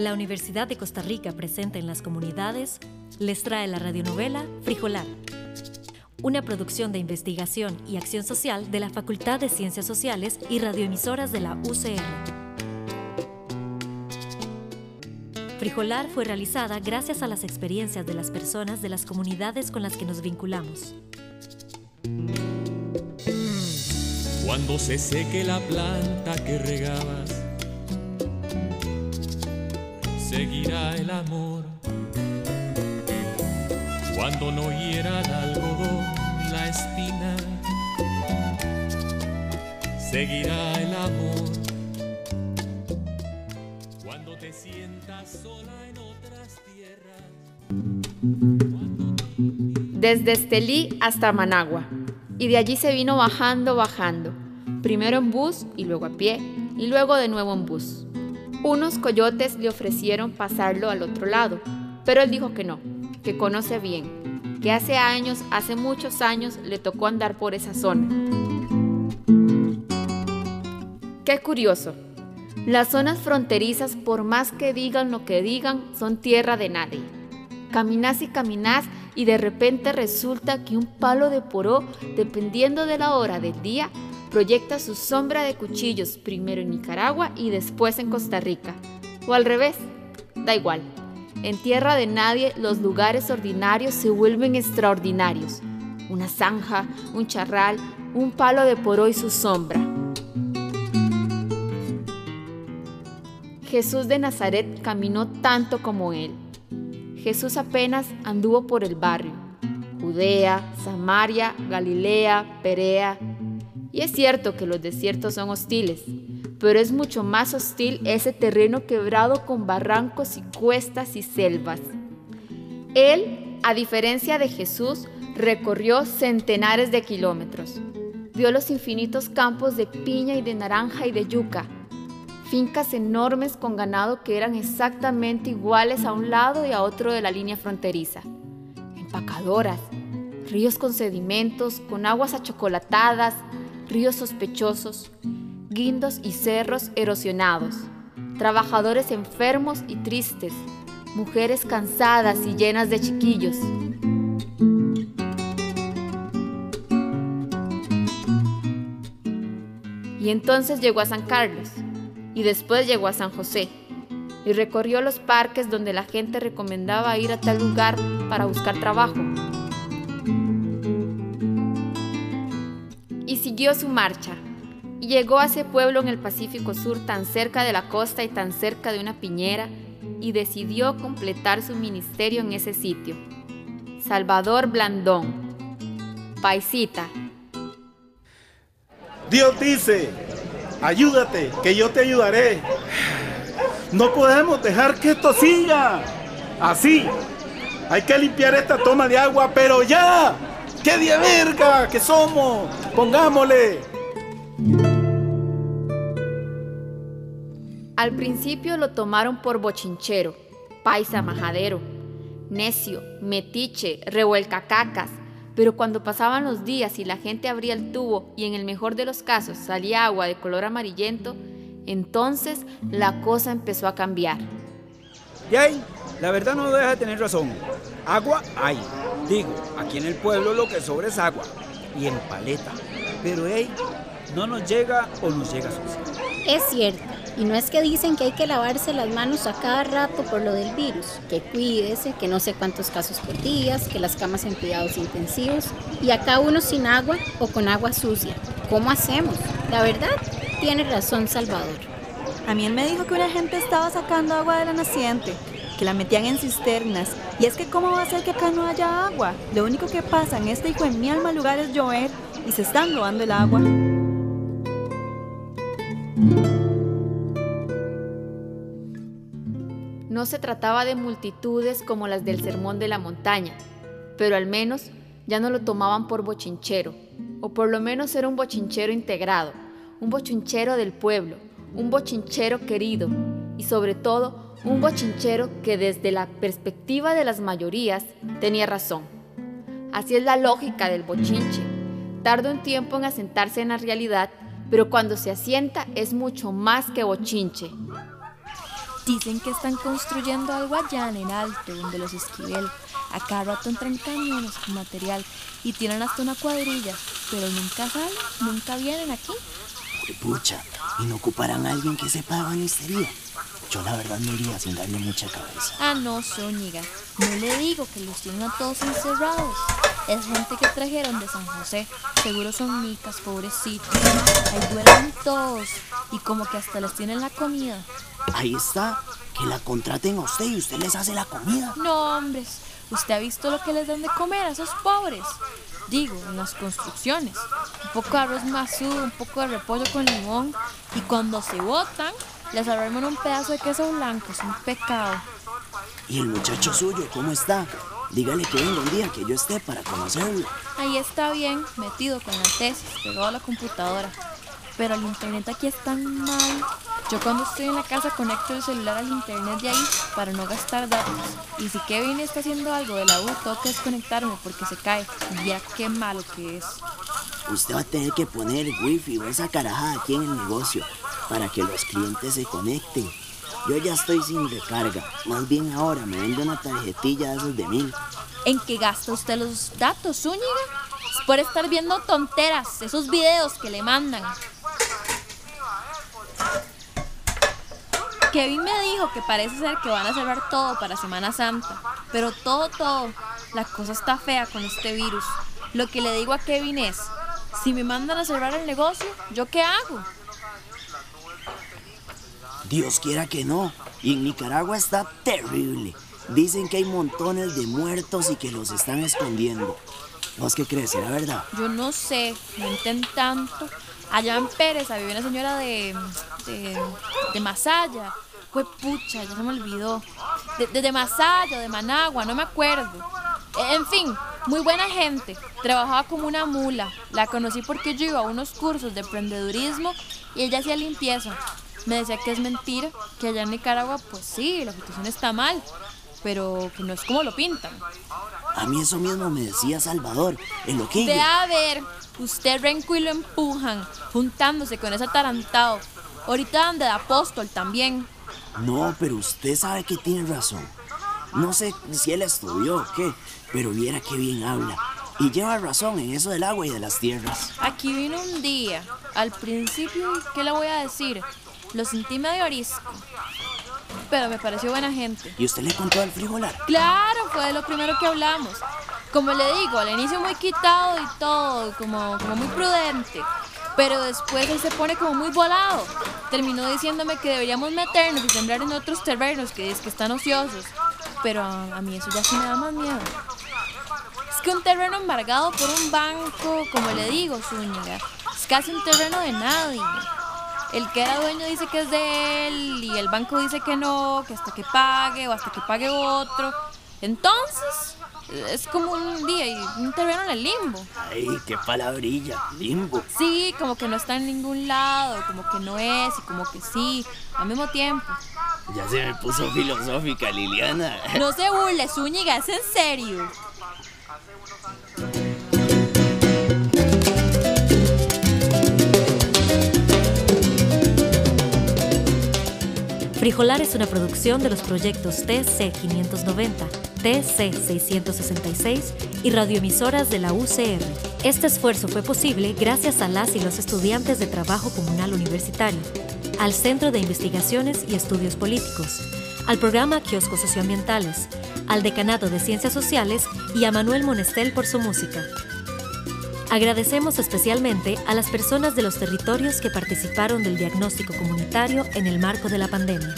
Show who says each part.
Speaker 1: La Universidad de Costa Rica presenta en las comunidades les trae la radionovela Frijolar, una producción de investigación y acción social de la Facultad de Ciencias Sociales y radioemisoras de la UCR. Frijolar fue realizada gracias a las experiencias de las personas de las comunidades con las que nos vinculamos.
Speaker 2: Cuando se seque la planta que regabas, seguirá el amor. Cuando no hiera el algodón la espina, seguirá el amor. Cuando te sientas sola en otras tierras.
Speaker 3: Desde Estelí hasta Managua. Y de allí se vino bajando, bajando. Primero en bus y luego a pie. Y luego de nuevo en bus. Unos coyotes le ofrecieron pasarlo al otro lado, pero él dijo que no, que conoce bien, que hace años, hace muchos años, le tocó andar por esa zona. Qué curioso. Las zonas fronterizas, por más que digan lo que digan, son tierra de nadie. Caminás y caminás y de repente resulta que un palo de poró, dependiendo de la hora del día, proyecta su sombra de cuchillos primero en Nicaragua y después en Costa Rica. O al revés, da igual. En tierra de nadie los lugares ordinarios se vuelven extraordinarios. Una zanja, un charral, un palo de poró y su sombra. Jesús de Nazaret caminó tanto como él. Jesús apenas anduvo por el barrio. Judea, Samaria, Galilea, Perea, y es cierto que los desiertos son hostiles, pero es mucho más hostil ese terreno quebrado con barrancos y cuestas y selvas. Él, a diferencia de Jesús, recorrió centenares de kilómetros. Vio los infinitos campos de piña y de naranja y de yuca, fincas enormes con ganado que eran exactamente iguales a un lado y a otro de la línea fronteriza, empacadoras, ríos con sedimentos, con aguas achocolatadas, ríos sospechosos, guindos y cerros erosionados, trabajadores enfermos y tristes, mujeres cansadas y llenas de chiquillos. Y entonces llegó a San Carlos, y después llegó a San José, y recorrió los parques donde la gente recomendaba ir a tal lugar para buscar trabajo. Siguió su marcha y llegó a ese pueblo en el Pacífico Sur tan cerca de la costa y tan cerca de una piñera y decidió completar su ministerio en ese sitio. Salvador Blandón, paisita.
Speaker 4: Dios dice, ayúdate, que yo te ayudaré. No podemos dejar que esto siga así. Hay que limpiar esta toma de agua, pero ya. ¡Qué día verga que somos! ¡Pongámosle!
Speaker 3: Al principio lo tomaron por bochinchero, paisa majadero, necio, metiche, revuelcacacas, pero cuando pasaban los días y la gente abría el tubo y en el mejor de los casos salía agua de color amarillento, entonces la cosa empezó a cambiar.
Speaker 5: Y ahí, la verdad no deja de tener razón. Agua hay. Digo, aquí en el pueblo lo que sobra es agua y en paleta. Pero hey, no nos llega o nos llega sucia.
Speaker 6: Es cierto. Y no es que dicen que hay que lavarse las manos a cada rato por lo del virus, que cuídese, que no sé cuántos casos por días, que las camas en cuidados intensivos y acá uno sin agua o con agua sucia. ¿Cómo hacemos? La verdad, tiene razón Salvador.
Speaker 7: A mí él me dijo que una gente estaba sacando agua de la naciente, que la metían en cisternas. Y es que ¿cómo va a ser que acá no haya agua? Lo único que pasa en este hijo de mi alma lugar es llover y se están robando el agua.
Speaker 3: No se trataba de multitudes como las del Sermón de la Montaña, pero al menos ya no lo tomaban por bochinchero, o por lo menos era un bochinchero integrado, un bochinchero del pueblo, un bochinchero querido y sobre todo un bochinchero que desde la perspectiva de las mayorías tenía razón. Así es la lógica del bochinche. Tarda un tiempo en asentarse en la realidad, pero cuando se asienta es mucho más que bochinche.
Speaker 8: Dicen que están construyendo algo allá en el alto, donde los Esquivel. A cada rato entran camiones con material y tienen hasta una cuadrilla, pero nunca salen, nunca vienen aquí.
Speaker 9: Pucha, y no ocuparán a alguien que sepa de banistería. Yo la verdad no iría sin darle mucha cabeza.
Speaker 8: Ah, no, Zúñiga. No le digo que los tienen a todos encerrados. Es gente que trajeron de San José. Seguro son micas, pobrecitos. Ahí duermen todos. Y como que hasta les tienen la comida.
Speaker 9: Ahí está, que la contraten a usted y usted les hace la comida.
Speaker 8: No, hombres. ¿Usted ha visto lo que les dan de comer a esos pobres? Digo, en las construcciones. Un poco de arroz masudo, un poco de repollo con limón. Y cuando se botan, les arman un pedazo de queso blanco. Es un pecado.
Speaker 9: ¿Y el muchacho suyo cómo está? Dígale que venga un día que yo esté para conocerlo.
Speaker 8: Ahí está bien, metido con la tesis, pegado a la computadora. Pero el internet aquí es tan mal. Yo cuando estoy en la casa conecto el celular al internet de ahí para no gastar datos. Y si Kevin está haciendo algo de la U, tengo que desconectarme porque se cae. Ya qué malo que es.
Speaker 9: Usted va a tener que poner wifi o esa carajada aquí en el negocio para que los clientes se conecten. Yo ya estoy sin recarga. Más bien ahora me vende una tarjetilla de esos de mil.
Speaker 8: ¿En qué gasta usted los datos, Zúñiga? Es por estar viendo tonteras, esos videos que le mandan. Kevin me dijo que parece ser que van a cerrar todo para Semana Santa. Pero todo, todo. La cosa está fea con este virus. Lo que le digo a Kevin es, si me mandan a cerrar el negocio, ¿yo qué hago?
Speaker 9: Dios quiera que no. Y en Nicaragua está terrible. Dicen que hay montones de muertos y que los están escondiendo. ¿Vos qué crees? ¿Será verdad?
Speaker 8: Yo no sé, mienten tanto. Allá en Pérez había una señora de. de. Masaya. Fue pucha, ya se me olvidó. De, de Masaya, de Managua, no me acuerdo. En fin, muy buena gente. Trabajaba como una mula. La conocí porque yo iba a unos cursos de emprendedurismo y ella hacía limpieza. Me decía que es mentira, que allá en Nicaragua, pues sí, la situación está mal, pero que no es como lo pintan.
Speaker 9: A mí eso mismo me decía Salvador, en lo que...
Speaker 8: Ve a ver, usted renco y lo empujan, juntándose con ese atarantado. Ahorita anda de apóstol también.
Speaker 9: No, pero usted sabe que tiene razón. No sé si él estudió o qué, pero viera qué bien habla. Y lleva razón en eso del agua y de las tierras.
Speaker 8: Aquí vino un día. Al principio, ¿qué le voy a decir? Lo sentí medio orisco. Pero me pareció buena gente.
Speaker 9: ¿Y usted le contó al frijolar?
Speaker 8: Claro, fue de lo primero que hablamos. Como le digo, al inicio muy quitado y todo, como, como muy prudente. Pero después él se pone como muy volado. Terminó diciéndome que deberíamos meternos y sembrar en otros terrenos que es que están ociosos. Pero a, a mí eso ya sí me da más miedo. Es que un terreno embargado por un banco, como le digo, Zúñiga, es casi un terreno de nadie. El que era dueño dice que es de él y el banco dice que no, que hasta que pague o hasta que pague otro. Entonces, es como un día y un terreno en el limbo.
Speaker 9: Ay, qué palabrilla, limbo.
Speaker 8: Sí, como que no está en ningún lado, como que no es y como que sí, al mismo tiempo.
Speaker 9: Ya se me puso filosófica, Liliana.
Speaker 8: No se burle, Zúñiga, es en serio.
Speaker 1: Frijolar es una producción de los proyectos TC 590, TC 666 y radioemisoras de la UCR. Este esfuerzo fue posible gracias a las y los estudiantes de Trabajo Comunal Universitario, al Centro de Investigaciones y Estudios Políticos, al programa Kioscos Socioambientales, al Decanato de Ciencias Sociales y a Manuel Monestel por su música. Agradecemos especialmente a las personas de los territorios que participaron del diagnóstico comunitario en el marco de la pandemia.